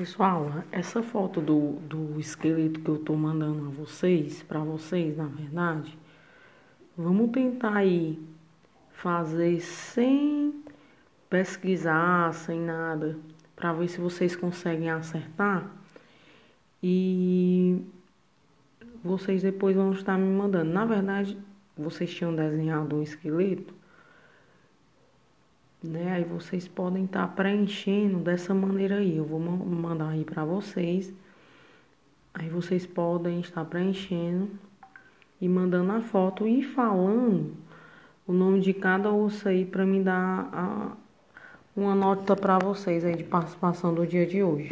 Pessoal, essa foto do, do esqueleto que eu tô mandando a vocês, para vocês, na verdade, vamos tentar aí fazer sem pesquisar, sem nada, para ver se vocês conseguem acertar. E vocês depois vão estar me mandando. Na verdade, vocês tinham desenhado um esqueleto né? Aí vocês podem estar tá preenchendo dessa maneira aí. Eu vou mandar aí para vocês. Aí vocês podem estar preenchendo e mandando a foto e falando o nome de cada osso aí para me dar a, uma nota para vocês aí de participação do dia de hoje.